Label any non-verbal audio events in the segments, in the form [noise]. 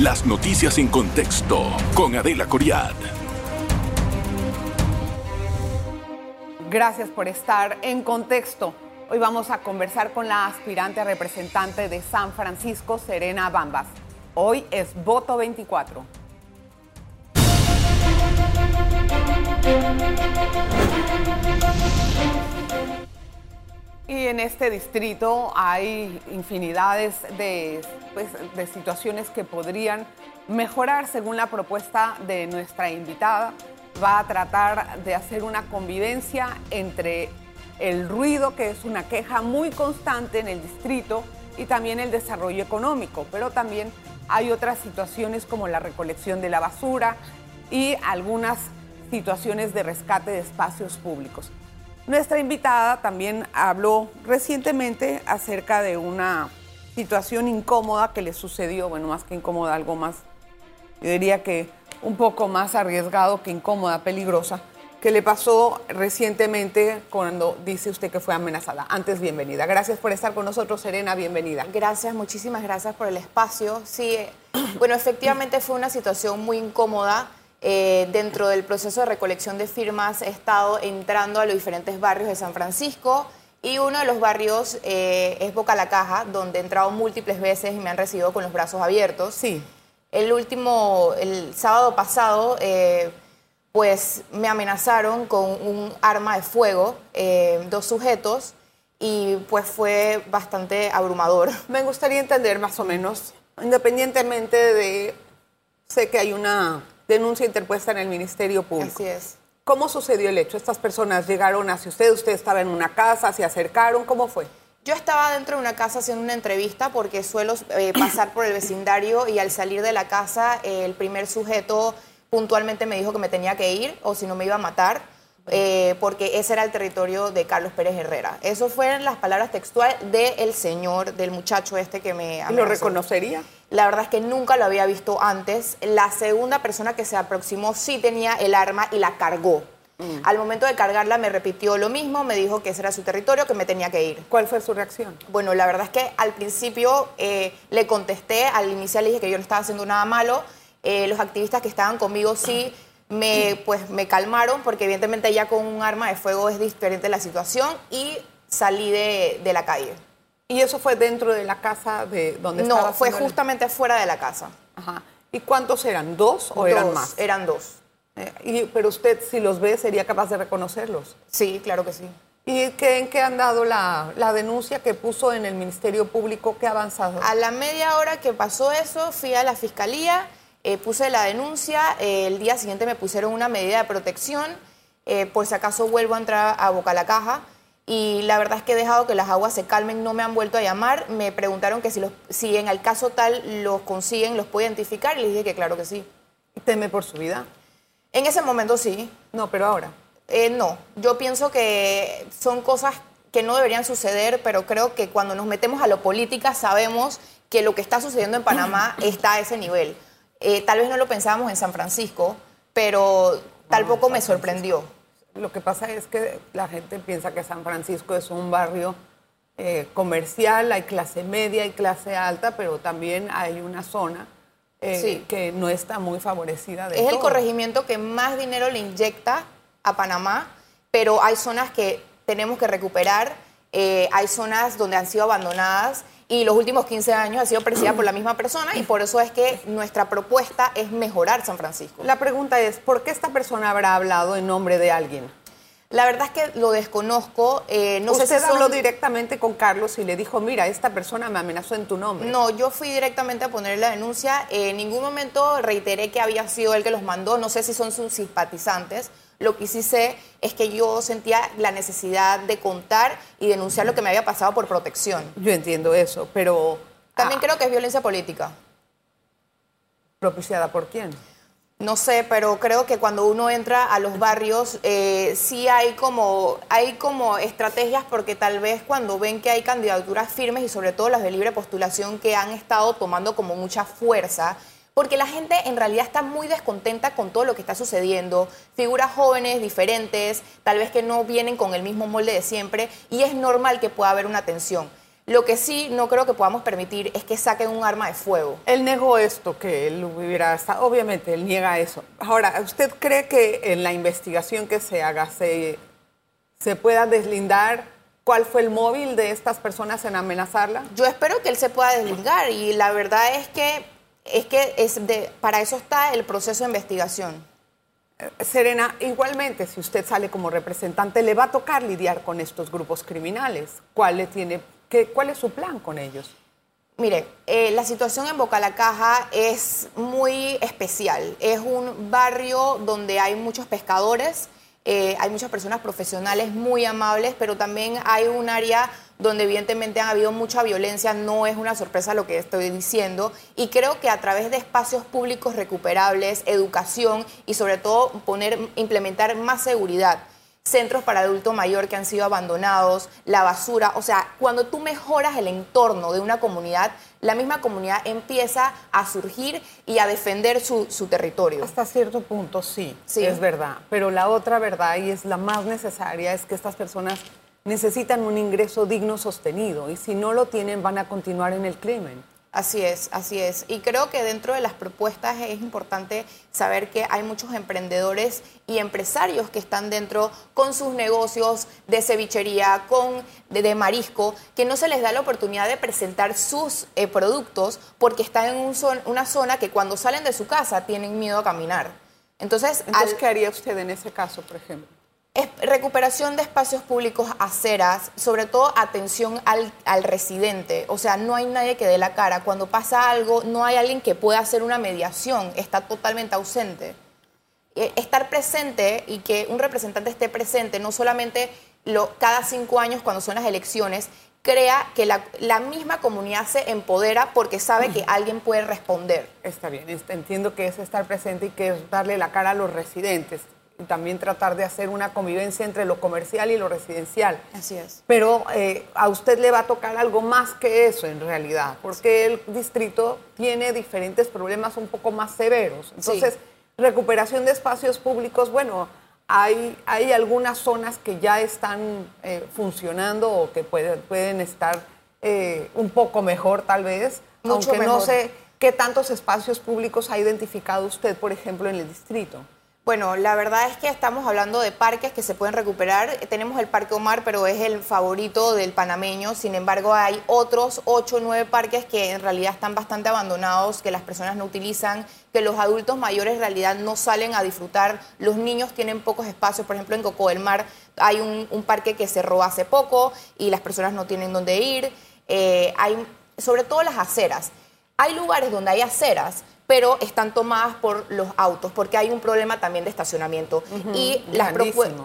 Las noticias en contexto con Adela Coriad. Gracias por estar en contexto. Hoy vamos a conversar con la aspirante representante de San Francisco, Serena Bambas. Hoy es voto 24. Y en este distrito hay infinidades de, pues, de situaciones que podrían mejorar según la propuesta de nuestra invitada. Va a tratar de hacer una convivencia entre el ruido, que es una queja muy constante en el distrito, y también el desarrollo económico, pero también hay otras situaciones como la recolección de la basura y algunas situaciones de rescate de espacios públicos. Nuestra invitada también habló recientemente acerca de una situación incómoda que le sucedió, bueno, más que incómoda, algo más, yo diría que un poco más arriesgado que incómoda, peligrosa, que le pasó recientemente cuando dice usted que fue amenazada. Antes, bienvenida. Gracias por estar con nosotros, Serena, bienvenida. Gracias, muchísimas gracias por el espacio. Sí, [clears throat] bueno, efectivamente fue una situación muy incómoda. Eh, dentro del proceso de recolección de firmas he estado entrando a los diferentes barrios de San Francisco y uno de los barrios eh, es Boca la Caja, donde he entrado múltiples veces y me han recibido con los brazos abiertos. Sí. El último, el sábado pasado, eh, pues me amenazaron con un arma de fuego, dos sujetos, y pues fue bastante abrumador. [laughs] Me gustaría entender más o menos, independientemente de, sé que hay una denuncia interpuesta en el Ministerio Público. Así es. ¿Cómo sucedió el hecho? ¿Estas personas llegaron hacia usted? ¿Usted estaba en una casa? ¿Se acercaron? ¿Cómo fue? Yo estaba dentro de una casa haciendo una entrevista porque suelo eh, pasar por el vecindario y al salir de la casa el primer sujeto puntualmente me dijo que me tenía que ir o si no me iba a matar. Eh, porque ese era el territorio de Carlos Pérez Herrera. Eso fueron las palabras textuales del señor, del muchacho este que me amenazó. ¿Lo reconocería? La verdad es que nunca lo había visto antes. La segunda persona que se aproximó sí tenía el arma y la cargó. Mm. Al momento de cargarla me repitió lo mismo, me dijo que ese era su territorio, que me tenía que ir. ¿Cuál fue su reacción? Bueno, la verdad es que al principio eh, le contesté, al inicial le dije que yo no estaba haciendo nada malo. Eh, los activistas que estaban conmigo sí [clears throat] me, pues, me calmaron, porque evidentemente ya con un arma de fuego es diferente la situación y salí de la calle. ¿Y eso fue dentro de la casa de donde no, estaba? No, fue justamente fuera de la casa. Ajá. ¿Y cuántos eran? ¿Dos o eran más? Eran dos. Eh, pero usted, si los ve, sería capaz de reconocerlos. Sí, claro que sí. ¿Y qué, en qué han dado la, denuncia que puso en el Ministerio Público? ¿Qué ha avanzado? A la media hora que pasó eso, fui a la fiscalía, eh, puse la denuncia, eh, el día siguiente me pusieron una medida de protección, por si acaso vuelvo a entrar a Boca la Caja y la verdad es que he dejado que las aguas se calmen, no me han vuelto a llamar, me preguntaron que si, los, si en el caso tal los consiguen, los puedo identificar y les dije que claro que sí. ¿Teme por su vida? En ese momento sí. No, pero ahora. Eh, no, yo pienso que son cosas que no deberían suceder, pero creo que cuando nos metemos a lo política sabemos que lo que está sucediendo en Panamá [clears throat] está a ese nivel. Eh, tal vez no lo pensábamos en San Francisco, pero tampoco me sorprendió. Lo que pasa es que la gente piensa que San Francisco es un barrio eh, comercial, hay clase media y clase alta, pero también hay una zona eh, que no está muy favorecida. De es el corregimiento que más dinero le inyecta a Panamá, pero hay zonas que tenemos que recuperar, eh, hay zonas donde han sido abandonadas y los últimos 15 años ha sido presidida por la misma persona y por eso es que nuestra propuesta es mejorar San Francisco. La pregunta es, ¿por qué esta persona habrá hablado en nombre de alguien? La verdad es que lo desconozco. Eh, no ¿Usted sé si habló directamente con Carlos y le dijo, mira, esta persona me amenazó en tu nombre? No, yo fui directamente a poner la denuncia. en ningún momento reiteré que había sido él que los mandó. No sé si son sus simpatizantes. Lo que sí sé es que yo sentía la necesidad de contar y denunciar lo que me había pasado por protección. Yo entiendo eso, pero... También ah. creo que es violencia política. ¿Propiciada por quién? No sé, pero creo que cuando uno entra a los barrios eh, sí hay como, hay como estrategias porque tal vez cuando ven que hay candidaturas firmes y sobre todo las de libre postulación que han estado tomando como mucha fuerza, porque la gente en realidad está muy descontenta con todo lo que está sucediendo, figuras jóvenes, diferentes, tal vez que no vienen con el mismo molde de siempre, y es normal que pueda haber una tensión. Lo que sí no creo que podamos permitir es que saquen un arma de fuego. Él negó esto, que él hubiera estado, obviamente él niega eso. Ahora, ¿usted cree que en la investigación que se haga se, se pueda deslindar cuál fue el móvil de estas personas en amenazarla? Yo espero que él se pueda deslindar y la verdad es que, es que es de, para eso está el proceso de investigación. Eh, Serena, igualmente, si usted sale como representante, le va a tocar lidiar con estos grupos criminales. ¿Cuál le tiene ¿Qué, ¿Cuál es su plan con ellos? Mire, eh, la situación en Boca la Caja es muy especial. Es un barrio donde hay muchos pescadores, eh, hay muchas personas profesionales muy amables, pero también hay un área donde evidentemente ha habido mucha violencia, no es una sorpresa lo que estoy diciendo, y creo que a través de espacios públicos recuperables, educación y sobre todo poner, implementar más seguridad centros para adulto mayor que han sido abandonados, la basura. O sea, cuando tú mejoras el entorno de una comunidad, la misma comunidad empieza a surgir y a defender su, territorio. Hasta cierto punto sí, sí, es verdad. Pero la otra verdad, y es la más necesaria, es que estas personas necesitan un ingreso digno sostenido y si no lo tienen van a continuar en el crimen. Así es, así es. Y creo que dentro de las propuestas es importante saber que hay muchos emprendedores y empresarios que están dentro con sus negocios de cevichería, con de, marisco, que no se les da la oportunidad de presentar sus eh, productos porque están en un una zona que cuando salen de su casa tienen miedo a caminar. Entonces, Entonces ¿qué haría usted en ese caso, por ejemplo? Recuperación de espacios públicos, aceras, sobre todo atención al, al, residente. O sea, no hay nadie que dé la cara. Cuando pasa algo, no hay alguien que pueda hacer una mediación. Está totalmente ausente. Eh, estar presente y que un representante esté presente, no solamente lo, cada cinco años cuando son las elecciones, crea que la, la, misma comunidad se empodera porque sabe que alguien puede responder. Está bien, entiendo que es estar presente y que es darle la cara a los residentes y también tratar de hacer una convivencia entre lo comercial y lo residencial. Así es. Pero eh, a usted le va a tocar algo más que eso en realidad, porque el distrito tiene diferentes problemas un poco más severos. Entonces, recuperación de espacios públicos, bueno, hay, hay algunas zonas que ya están eh, funcionando o que pueden, pueden estar eh, un poco mejor tal vez, aunque no sé qué tantos espacios públicos ha identificado usted, por ejemplo, en el distrito. Bueno, la verdad es que estamos hablando de parques que se pueden recuperar. Tenemos el Parque Omar, pero es el favorito del panameño. Sin embargo, hay otros ocho o nueve parques que en realidad están bastante abandonados, que las personas no utilizan, que los adultos mayores en realidad no salen a disfrutar. Los niños tienen pocos espacios. Por ejemplo, en Coco del Mar hay un, parque que cerró hace poco y las personas no tienen dónde ir. Eh, hay sobre todo las aceras. Hay lugares donde hay aceras, pero están tomadas por los autos, porque hay un problema también de estacionamiento. Y las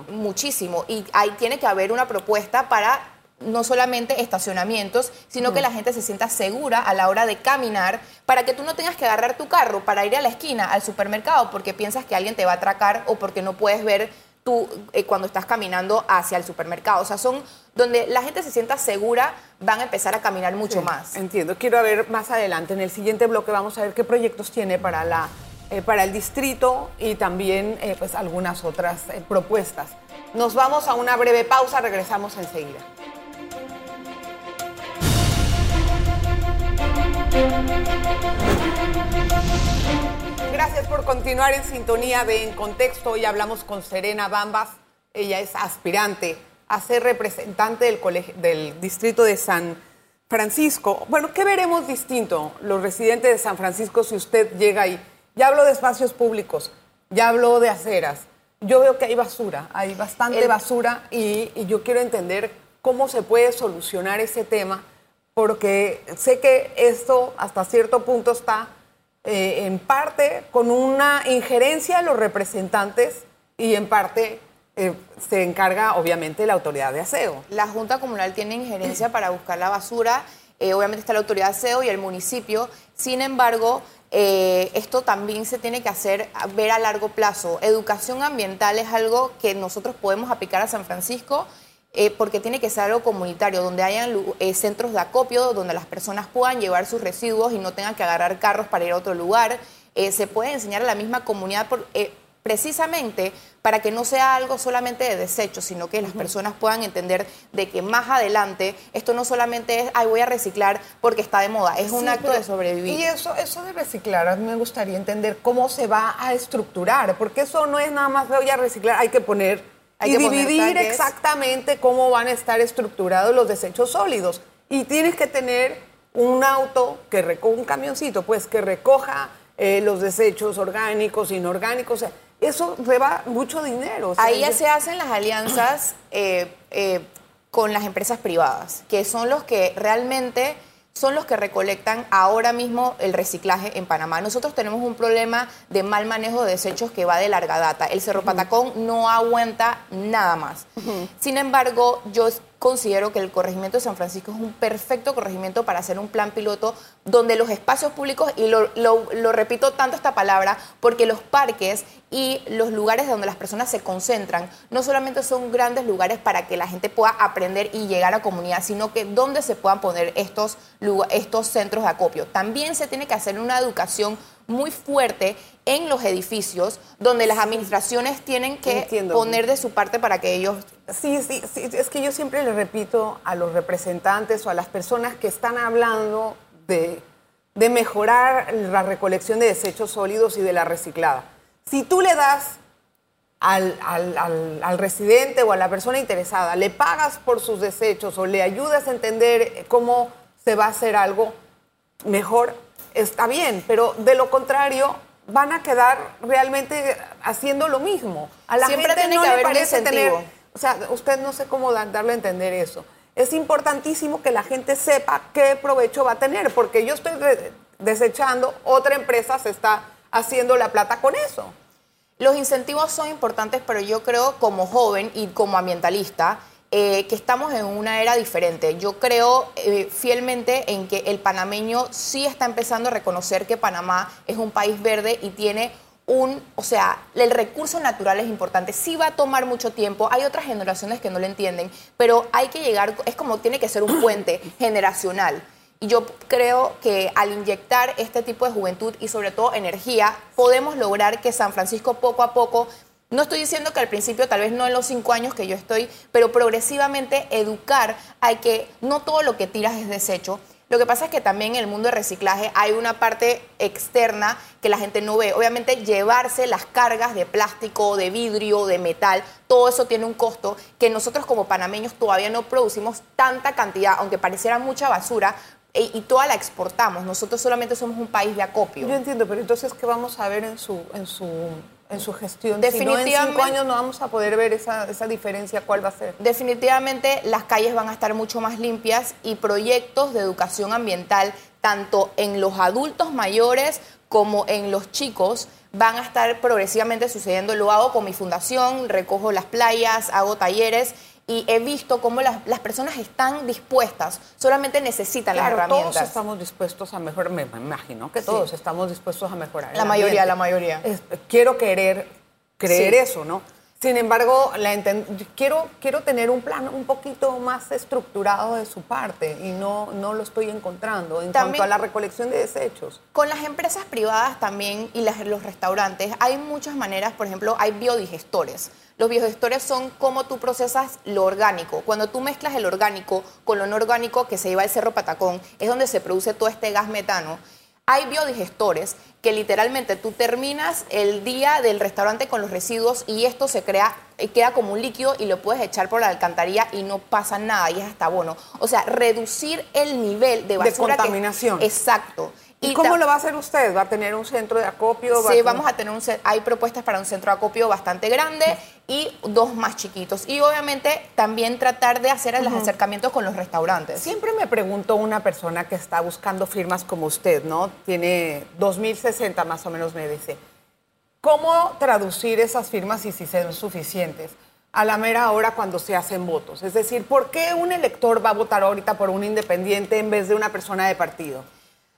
muchísimo. Y ahí tiene que haber una propuesta para no solamente estacionamientos, sino que la gente se sienta segura a la hora de caminar, para que tú no tengas que agarrar tu carro para ir a la esquina, al supermercado, porque piensas que alguien te va a atracar o porque no puedes ver tú eh, cuando estás caminando hacia el supermercado. O sea, son donde la gente se sienta segura, van a empezar a caminar mucho más. Entiendo. Quiero ver más adelante, en el siguiente bloque vamos a ver qué proyectos tiene para, la, eh, para el distrito y también eh, pues algunas otras propuestas. Nos vamos a una breve pausa, regresamos enseguida. Gracias por continuar en sintonía de En Contexto. Hoy hablamos con Serena Bambas. Ella es aspirante a ser representante del, del distrito de San Francisco. Bueno, ¿qué veremos distinto los residentes de San Francisco si usted llega ahí? Ya hablo de espacios públicos, ya hablo de aceras. Yo veo que hay basura, hay bastante basura y, y yo quiero entender cómo se puede solucionar ese tema, porque sé que esto hasta cierto punto está eh, en parte con una injerencia de los representantes y en parte eh, se encarga obviamente la autoridad de aseo. La Junta Comunal tiene injerencia para buscar la basura, eh, obviamente está la autoridad de aseo y el municipio, sin embargo, esto también se tiene que hacer, ver a largo plazo. Educación ambiental es algo que nosotros podemos aplicar a San Francisco eh, porque tiene que ser algo comunitario, donde hayan eh, centros de acopio, donde las personas puedan llevar sus residuos y no tengan que agarrar carros para ir a otro lugar. Eh, se puede enseñar a la misma comunidad, por, precisamente para que no sea algo solamente de desecho, sino que las personas puedan entender de que más adelante esto no solamente es, ay, voy a reciclar porque está de moda, es un acto de sobrevivir. Y eso, eso de reciclar, a mí me gustaría entender cómo se va a estructurar, porque eso no es nada más voy a reciclar, hay que poner Hay y dividir exactamente cómo van a estar estructurados los desechos sólidos. Y tienes que tener un auto que recoja, un camioncito, pues que recoja eh, los desechos orgánicos, inorgánicos. O sea, eso lleva mucho dinero. o sea, Ahí ya se hacen las alianzas eh, eh, con las empresas privadas, que son los que realmente son los que recolectan ahora mismo el reciclaje en Panamá. Nosotros tenemos un problema de mal manejo de desechos que va de larga data. El Cerro Patacón no aguanta nada más. Sin embargo, yo considero que el corregimiento de San Francisco es un perfecto corregimiento para hacer un plan piloto donde los espacios públicos, y lo, repito tanto esta palabra, porque los parques y los lugares donde las personas se concentran no solamente son grandes lugares para que la gente pueda aprender y llegar a comunidad, sino que donde se puedan poner estos, estos centros de acopio. También se tiene que hacer una educación muy fuerte en los edificios donde las administraciones tienen que Entiendo. poner de su parte para que ellos Sí, sí, sí, es que yo siempre le repito a los representantes o a las personas que están hablando de, de mejorar la recolección de desechos sólidos y de la reciclada. Si tú le das al, al- al- al residente o a la persona interesada, le pagas por sus desechos o le ayudas a entender cómo se va a hacer algo mejor, está bien, pero de lo contrario van a quedar realmente haciendo lo mismo. A la Siempre gente tiene no que le haber parece tener, o sea, usted no sé cómo da- darle a entender eso. Es importantísimo que la gente sepa qué provecho va a tener, porque yo estoy desechando, otra empresa se está haciendo la plata con eso. Los incentivos son importantes, pero yo creo como joven y como ambientalista eh, que estamos en una era diferente. Yo creo eh, fielmente en que el panameño sí está empezando a reconocer que Panamá es un país verde y tiene un, o sea, el recurso natural es importante. Sí va a tomar mucho tiempo, hay otras generaciones que no lo entienden, pero hay que llegar, es como tiene que ser un puente [clears throat] generacional. Y yo creo que al inyectar este tipo de juventud y sobre todo energía, podemos lograr que San Francisco poco a poco, no estoy diciendo que al principio, tal vez no en los cinco años que yo estoy, pero progresivamente educar a que no todo lo que tiras es desecho. Lo que pasa es que también en el mundo de reciclaje hay una parte externa que la gente no ve. Obviamente llevarse las cargas de plástico, de vidrio, de metal, todo eso tiene un costo que nosotros como panameños todavía no producimos tanta cantidad, aunque pareciera mucha basura, e- y toda la exportamos. Nosotros solamente somos un país de acopio. Yo entiendo, pero entonces, ¿qué vamos a ver en su, en su, en su gestión? Si no, en Definitivamente- cinco años no vamos a poder ver esa, esa diferencia, ¿cuál va a ser? Definitivamente las calles van a estar mucho más limpias y proyectos de educación ambiental, tanto en los adultos mayores como en los chicos, van a estar progresivamente sucediendo. Lo hago con mi fundación, recojo las playas, hago talleres y he visto cómo las, las personas están dispuestas, solamente necesitan Claro, las herramientas. todos estamos dispuestos a mejorar, me imagino que todos estamos dispuestos a mejorar. La mayoría, ambiente. la mayoría. Es- quiero querer, creer Sí. eso, ¿no? Sin embargo, la quiero, quiero tener un plan un poquito más estructurado de su parte y no, no lo estoy encontrando en También- cuanto a la recolección de desechos. Con las empresas privadas también y las- los restaurantes hay muchas maneras, por ejemplo, hay biodigestores. Los biodigestores son cómo tú procesas lo orgánico. Cuando tú mezclas el orgánico con lo no orgánico que se lleva al Cerro Patacón, es donde se produce todo este gas metano. Hay biodigestores que literalmente tú terminas el día del restaurante con los residuos y esto se crea, queda como un líquido y lo puedes echar por la alcantarilla y no pasa nada y es hasta bueno. O sea, reducir el nivel de basura. que- contaminación. exacto. ¿Y, cómo lo va a hacer usted? ¿Va a tener un centro de acopio? ¿Va Sí, a- vamos a tener un hay propuestas para un centro de acopio bastante grande y dos más chiquitos. Y obviamente también tratar de hacer los acercamientos con los restaurantes. Siempre me pregunto una persona que está buscando firmas como usted, ¿no? Tiene 2060 más o menos, me dice. ¿Cómo traducir esas firmas y si son suficientes a la mera hora cuando se hacen votos? Es decir, ¿por qué un elector va a votar ahorita por un independiente en vez de una persona de partido?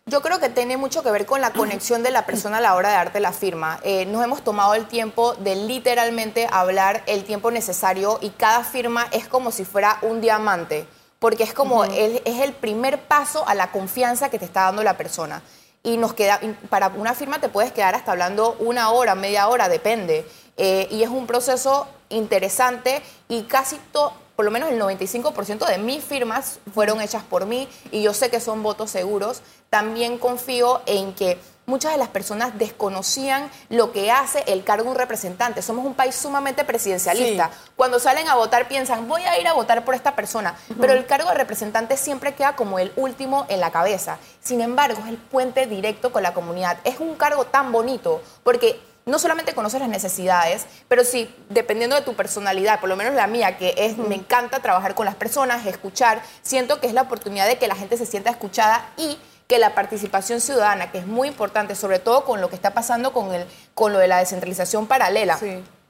Yo creo que tiene mucho que ver con la conexión de la persona a la hora de darte la firma. Eh, nos hemos tomado el tiempo de literalmente hablar el tiempo necesario y cada firma es como si fuera un diamante, porque es como el, es el primer paso a la confianza que te está dando la persona. y nos queda, para una firma te puedes quedar hasta hablando una hora, media hora, depende. Eh, y es un proceso interesante y casi todo, por lo menos el 95% de mis firmas fueron hechas por mí y yo sé que son votos seguros. También confío en que muchas de las personas desconocían lo que hace el cargo de un representante. Somos un país sumamente presidencialista. Cuando salen a votar piensan, voy a ir a votar por esta persona, pero el cargo de representante siempre queda como el último en la cabeza. Sin embargo, es el puente directo con la comunidad. Es un cargo tan bonito porque no solamente conoces las necesidades, pero sí, dependiendo de tu personalidad, por lo menos la mía, que es, me encanta trabajar con las personas, escuchar, siento que es la oportunidad de que la gente se sienta escuchada y que la participación ciudadana, que es muy importante, sobre todo con lo que está pasando con, el, con lo de la descentralización paralela.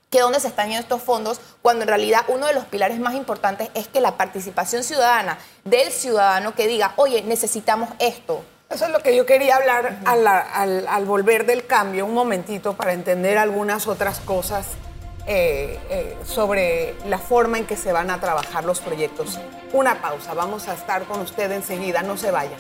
que dónde se están yendo estos fondos, cuando en realidad uno de los pilares más importantes es que la participación ciudadana del ciudadano que diga, oye, necesitamos esto. Eso es lo que yo quería hablar al, volver del cambio, un momentito, para entender algunas otras cosas eh, eh, sobre la forma en que se van a trabajar los proyectos. Una pausa, vamos a estar con usted enseguida, no se vaya.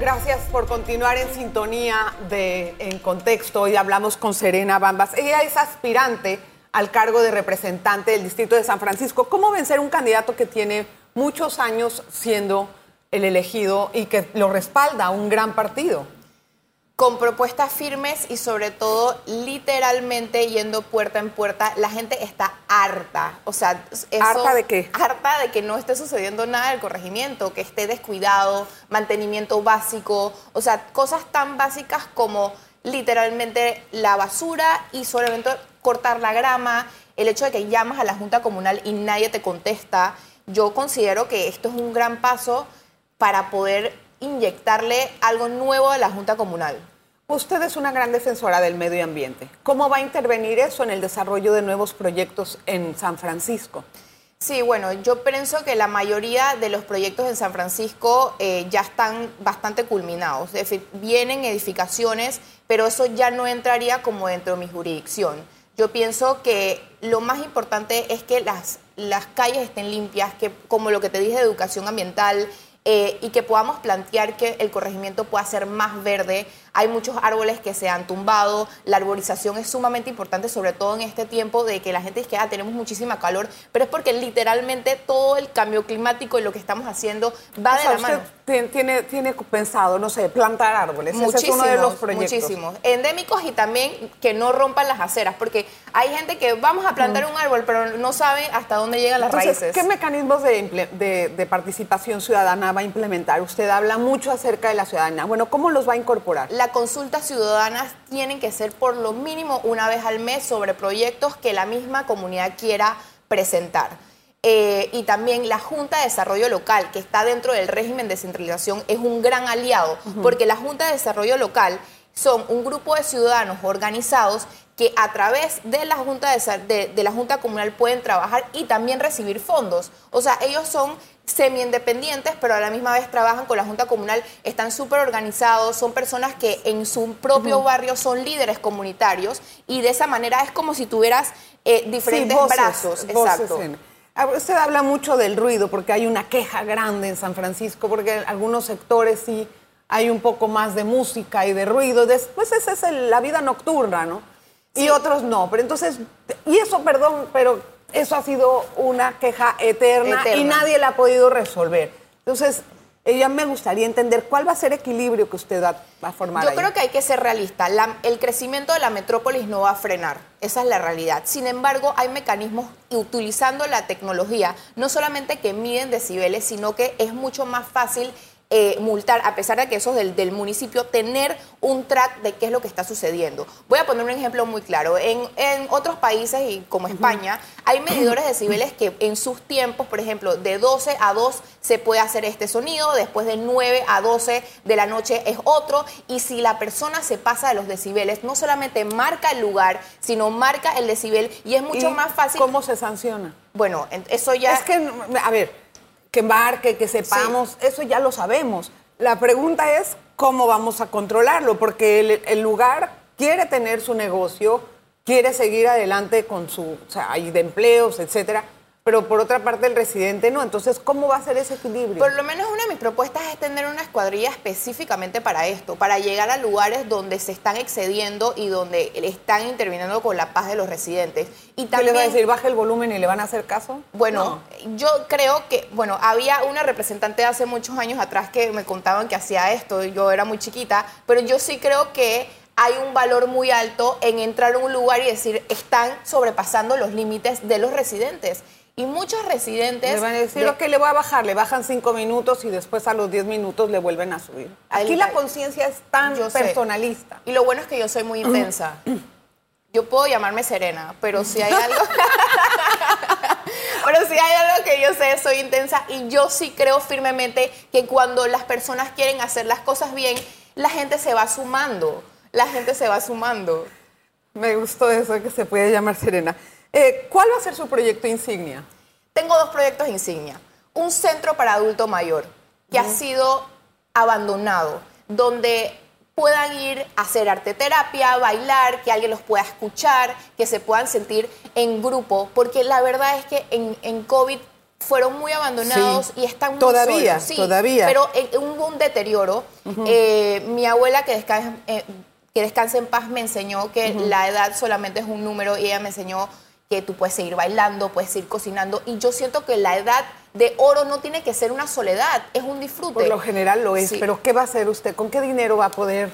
Gracias por continuar en sintonía de En Contexto. Hoy hablamos con Serena Bambas. Ella es aspirante al cargo de representante del Distrito de San Francisco. ¿Cómo vencer un candidato que tiene muchos años siendo el elegido y que lo respalda un gran partido? con propuestas firmes y sobre todo literalmente yendo puerta en puerta. La gente está harta. O sea, ¿harta de qué? Harta de que no esté sucediendo nada del corregimiento, que esté descuidado, mantenimiento básico, o sea, cosas tan básicas como literalmente la basura y solamente cortar la grama, el hecho de que llamas a la Junta Comunal y nadie te contesta. Yo considero que esto es un gran paso para poder inyectarle algo nuevo a la Junta Comunal. Usted es una gran defensora del medio ambiente. ¿Cómo va a intervenir eso en el desarrollo de nuevos proyectos en San Francisco? Sí, bueno, yo pienso que la mayoría de los proyectos en San Francisco eh, ya están bastante culminados. Es decir, vienen edificaciones, pero eso ya no entraría como dentro de mi jurisdicción. Yo pienso que lo más importante es que las, las calles estén limpias, que como lo que te dije de educación ambiental, eh, y que podamos plantear que el corregimiento pueda ser más verde. Hay muchos árboles que se han tumbado, la arborización es sumamente importante, sobre todo en este tiempo de que la gente dice que ah, tenemos muchísima calor, pero es porque literalmente todo el cambio climático y lo que estamos haciendo va de la mano. Tiene, tiene pensado, no sé, plantar árboles. Ese es uno de los proyectos. Muchísimos. Endémicos y también que no rompan las aceras, porque hay gente que vamos a plantar un árbol, pero no sabe hasta dónde llegan las raíces. ¿Qué mecanismos de, de participación ciudadana va a implementar? Usted habla mucho acerca de la ciudadanía. Bueno, ¿cómo los va a incorporar? La consultas ciudadanas tienen que ser por lo mínimo una vez al mes sobre proyectos que la misma comunidad quiera presentar. Eh, y también la Junta de Desarrollo Local, que está dentro del régimen de centralización, es un gran aliado, porque la Junta de Desarrollo Local son un grupo de ciudadanos organizados que a través de la Junta, de, la junta Comunal pueden trabajar y también recibir fondos. O sea, ellos son semi-independientes, pero a la misma vez trabajan con la Junta Comunal, están súper organizados, son personas que en su propio barrio son líderes comunitarios y de esa manera es como si tuvieras eh, diferentes brazos. Exacto. Usted habla mucho del ruido porque hay una queja grande en San Francisco, porque en algunos sectores sí hay un poco más de música y de ruido. Después esa es la vida nocturna, ¿no? Y otros no. Pero entonces, y eso, perdón, pero eso ha sido una queja eterna, y nadie la ha podido resolver. Entonces, ella me gustaría entender cuál va a ser el equilibrio que usted va, a formar. Yo creo que hay que ser realista. el crecimiento de la metrópolis no va a frenar. Esa es la realidad. Sin embargo, hay mecanismos utilizando la tecnología, no solamente que miden decibeles, sino que es mucho más fácil eh, multar, a pesar de que eso es del, municipio, tener un track de qué es lo que está sucediendo. Voy a poner un ejemplo muy claro. En, otros países, y como España, hay medidores de decibeles que en sus tiempos, por ejemplo, de 12 a 2 se puede hacer este sonido, después de 9 a 12 de la noche es otro, y si la persona se pasa de los decibeles, no solamente marca el lugar, sino marca el decibel, y es mucho más fácil. ¿Cómo se sanciona? Bueno, eso ya... Es que, a ver, que marque, que sepamos, eso ya lo sabemos. La pregunta es cómo vamos a controlarlo, porque el, lugar quiere tener su negocio, quiere seguir adelante con su, o sea, hay de empleos, etcétera, pero por otra parte el residente no. Entonces, ¿cómo va a ser ese equilibrio? Por lo menos una de mis propuestas es tener una escuadrilla específicamente para esto, para llegar a lugares donde se están excediendo y donde están interviniendo con la paz de los residentes. Y ¿Qué le va a decir? ¿Baje el volumen y le van a hacer caso? Bueno, yo creo que, bueno, había una representante hace muchos años atrás que me contaban que hacía esto, yo era muy chiquita, pero yo sí creo que hay un valor muy alto en entrar a un lugar y decir, están sobrepasando los límites de los residentes. Y muchos residentes... Le van a decir, lo que le voy a bajar, le bajan cinco minutos y después a los diez minutos le vuelven a subir. Aquí la conciencia es tan personalista. Y lo bueno es que yo soy muy intensa. [clears throat] Yo puedo llamarme Serena, pero si hay algo... [laughs] pero si hay algo que yo sé, soy intensa y yo sí creo firmemente que cuando las personas quieren hacer las cosas bien, la gente se va sumando la gente se va sumando. Me gustó eso que se puede llamar Serena. Eh, ¿Cuál va a ser su proyecto insignia? Tengo dos proyectos insignia. Un centro para adulto mayor que ha sido abandonado, donde puedan ir a hacer arte terapia, bailar, que alguien los pueda escuchar, que se puedan sentir en grupo, porque la verdad es que en, COVID fueron muy abandonados y están muy todavía, Sí, todavía. Pero hubo un deterioro. Eh, mi abuela que descansa, eh, que Descanse en Paz me enseñó que la edad solamente es un número y ella me enseñó que tú puedes seguir bailando, puedes seguir cocinando y yo siento que la edad de oro no tiene que ser una soledad, es un disfrute. Por lo general lo es, pero ¿qué va a hacer usted? ¿Con qué dinero va a poder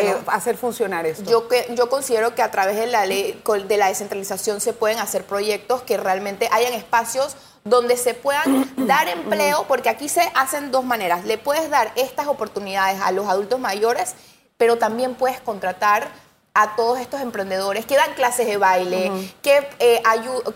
eh, hacer funcionar esto? Yo, que, yo considero que a través de la ley de la descentralización se pueden hacer proyectos que realmente hayan espacios donde se puedan [clears throat] dar empleo, porque aquí se hacen dos maneras. Le puedes dar estas oportunidades a los adultos mayores pero también puedes contratar a todos estos emprendedores que dan clases de baile, que, eh,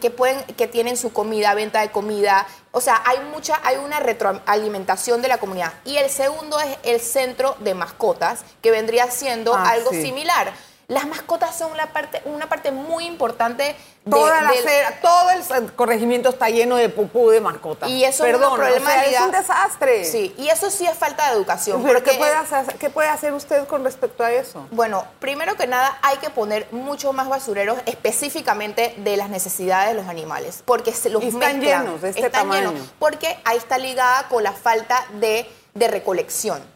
que, pueden, que tienen su comida, venta de comida. O sea, hay mucha, hay una retroalimentación de la comunidad. Y el segundo es el centro de mascotas, que vendría siendo ah, algo similar las mascotas son la parte, una parte muy importante de, Toda la todo el corregimiento está lleno de pupú de mascotas. Y eso es un problema es un desastre. Sí, y eso sí es falta de educación. ¿Pero qué puede, hacer, qué puede hacer usted con respecto a eso? Bueno, primero que nada hay que poner mucho más basureros específicamente de las necesidades de los animales, porque se los están llenos de este están tamaño. Llenos, porque ahí está ligada con la falta de, de recolección.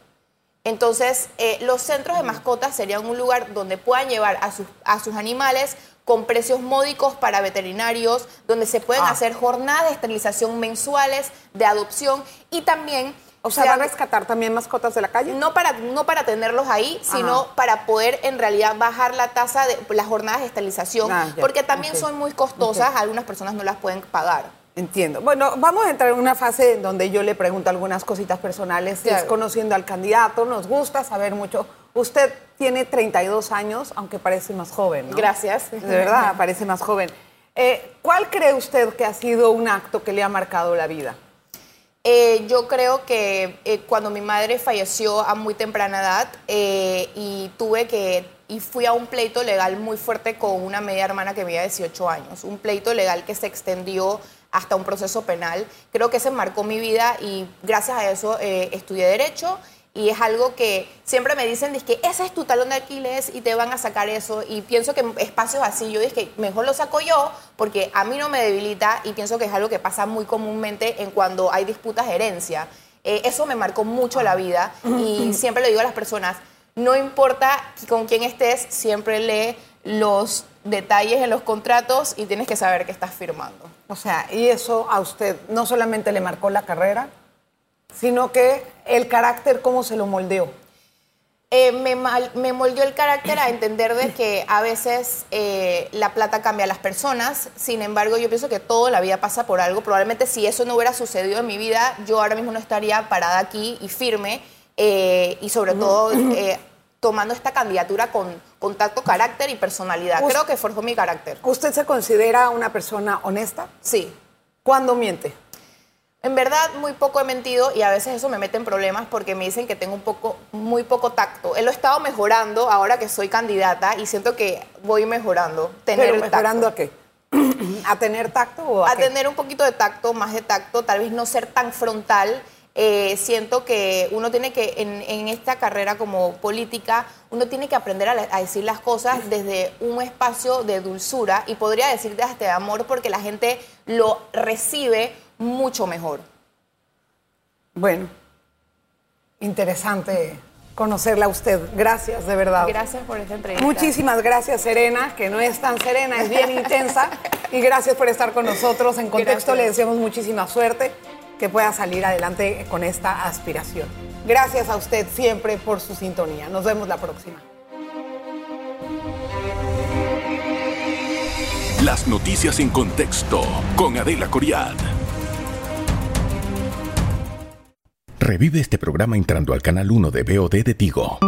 Entonces, eh, los centros de mascotas serían un lugar donde puedan llevar a sus, a sus animales con precios módicos para veterinarios, donde se pueden ah. hacer jornadas de esterilización mensuales, de adopción y también... O sea, ¿van a rescatar también mascotas de la calle? No para, no para tenerlos ahí, sino para poder en realidad bajar la tasa de las jornadas de esterilización, ah, porque también son muy costosas, algunas personas no las pueden pagar. Entiendo. Bueno, vamos a entrar en una fase donde yo le pregunto algunas cositas personales, es conociendo al candidato, nos gusta saber mucho. Usted tiene 32 años, aunque parece más joven, ¿no? Gracias. De verdad, [laughs] parece más joven. Eh, ¿Cuál cree usted que ha sido un acto que le ha marcado la vida? Eh, yo creo que eh, cuando mi madre falleció a muy temprana edad y tuve que y fui a un pleito legal muy fuerte con una media hermana que tenía 18 años, un pleito legal que se extendió hasta un proceso penal. Creo que se marcó mi vida y gracias a eso eh, estudié Derecho y es algo que siempre me dicen, que ese es tu talón de Aquiles y te van a sacar eso. Y pienso que espacios así, yo dije, mejor lo saco yo porque a mí no me debilita y pienso que es algo que pasa muy comúnmente en cuando hay disputas de herencia. Eh, eso me marcó mucho la vida y [clears throat] siempre le digo a las personas, no importa con quién estés, siempre lee los detalles en los contratos y tienes que saber que estás firmando. O sea, y eso a usted no solamente le marcó la carrera, sino que el carácter, ¿cómo se lo moldeó? Eh, me, me, moldeó el carácter a entender de que a veces eh, la plata cambia a las personas, sin embargo yo pienso que todo la vida pasa por algo, probablemente si eso no hubiera sucedido en mi vida, yo ahora mismo no estaría parada aquí y firme eh, y sobre todo [clears throat] tomando esta candidatura con contacto, carácter y personalidad. Creo que forjó mi carácter. ¿Usted se considera una persona honesta? Sí. ¿Cuándo miente? En verdad, muy poco he mentido y a veces eso me mete en problemas porque me dicen que tengo un poco, muy poco tacto. Él lo he estado mejorando ahora que soy candidata y siento que voy mejorando. Tener ¿Pero mejorando a qué? [clears throat] ¿A tener tacto o a, a tener un poquito de tacto, más de tacto, tal vez no ser tan frontal eh, siento que uno tiene que, en, esta carrera como política, uno tiene que aprender a, decir las cosas desde un espacio de dulzura y podría decirte hasta de amor porque la gente lo recibe mucho mejor. Bueno, interesante conocerla a usted. Gracias, de verdad. Gracias por esta entrevista. Muchísimas gracias, Serena, que no es tan serena, es bien intensa. [laughs] Y gracias por estar con nosotros. En contexto Gracias. le deseamos muchísima suerte, que pueda salir adelante con esta aspiración. Gracias a usted siempre por su sintonía. Nos vemos la próxima. Las noticias en contexto con Adela Coriad. Revive este programa entrando al canal 1 de BOD de Tigo.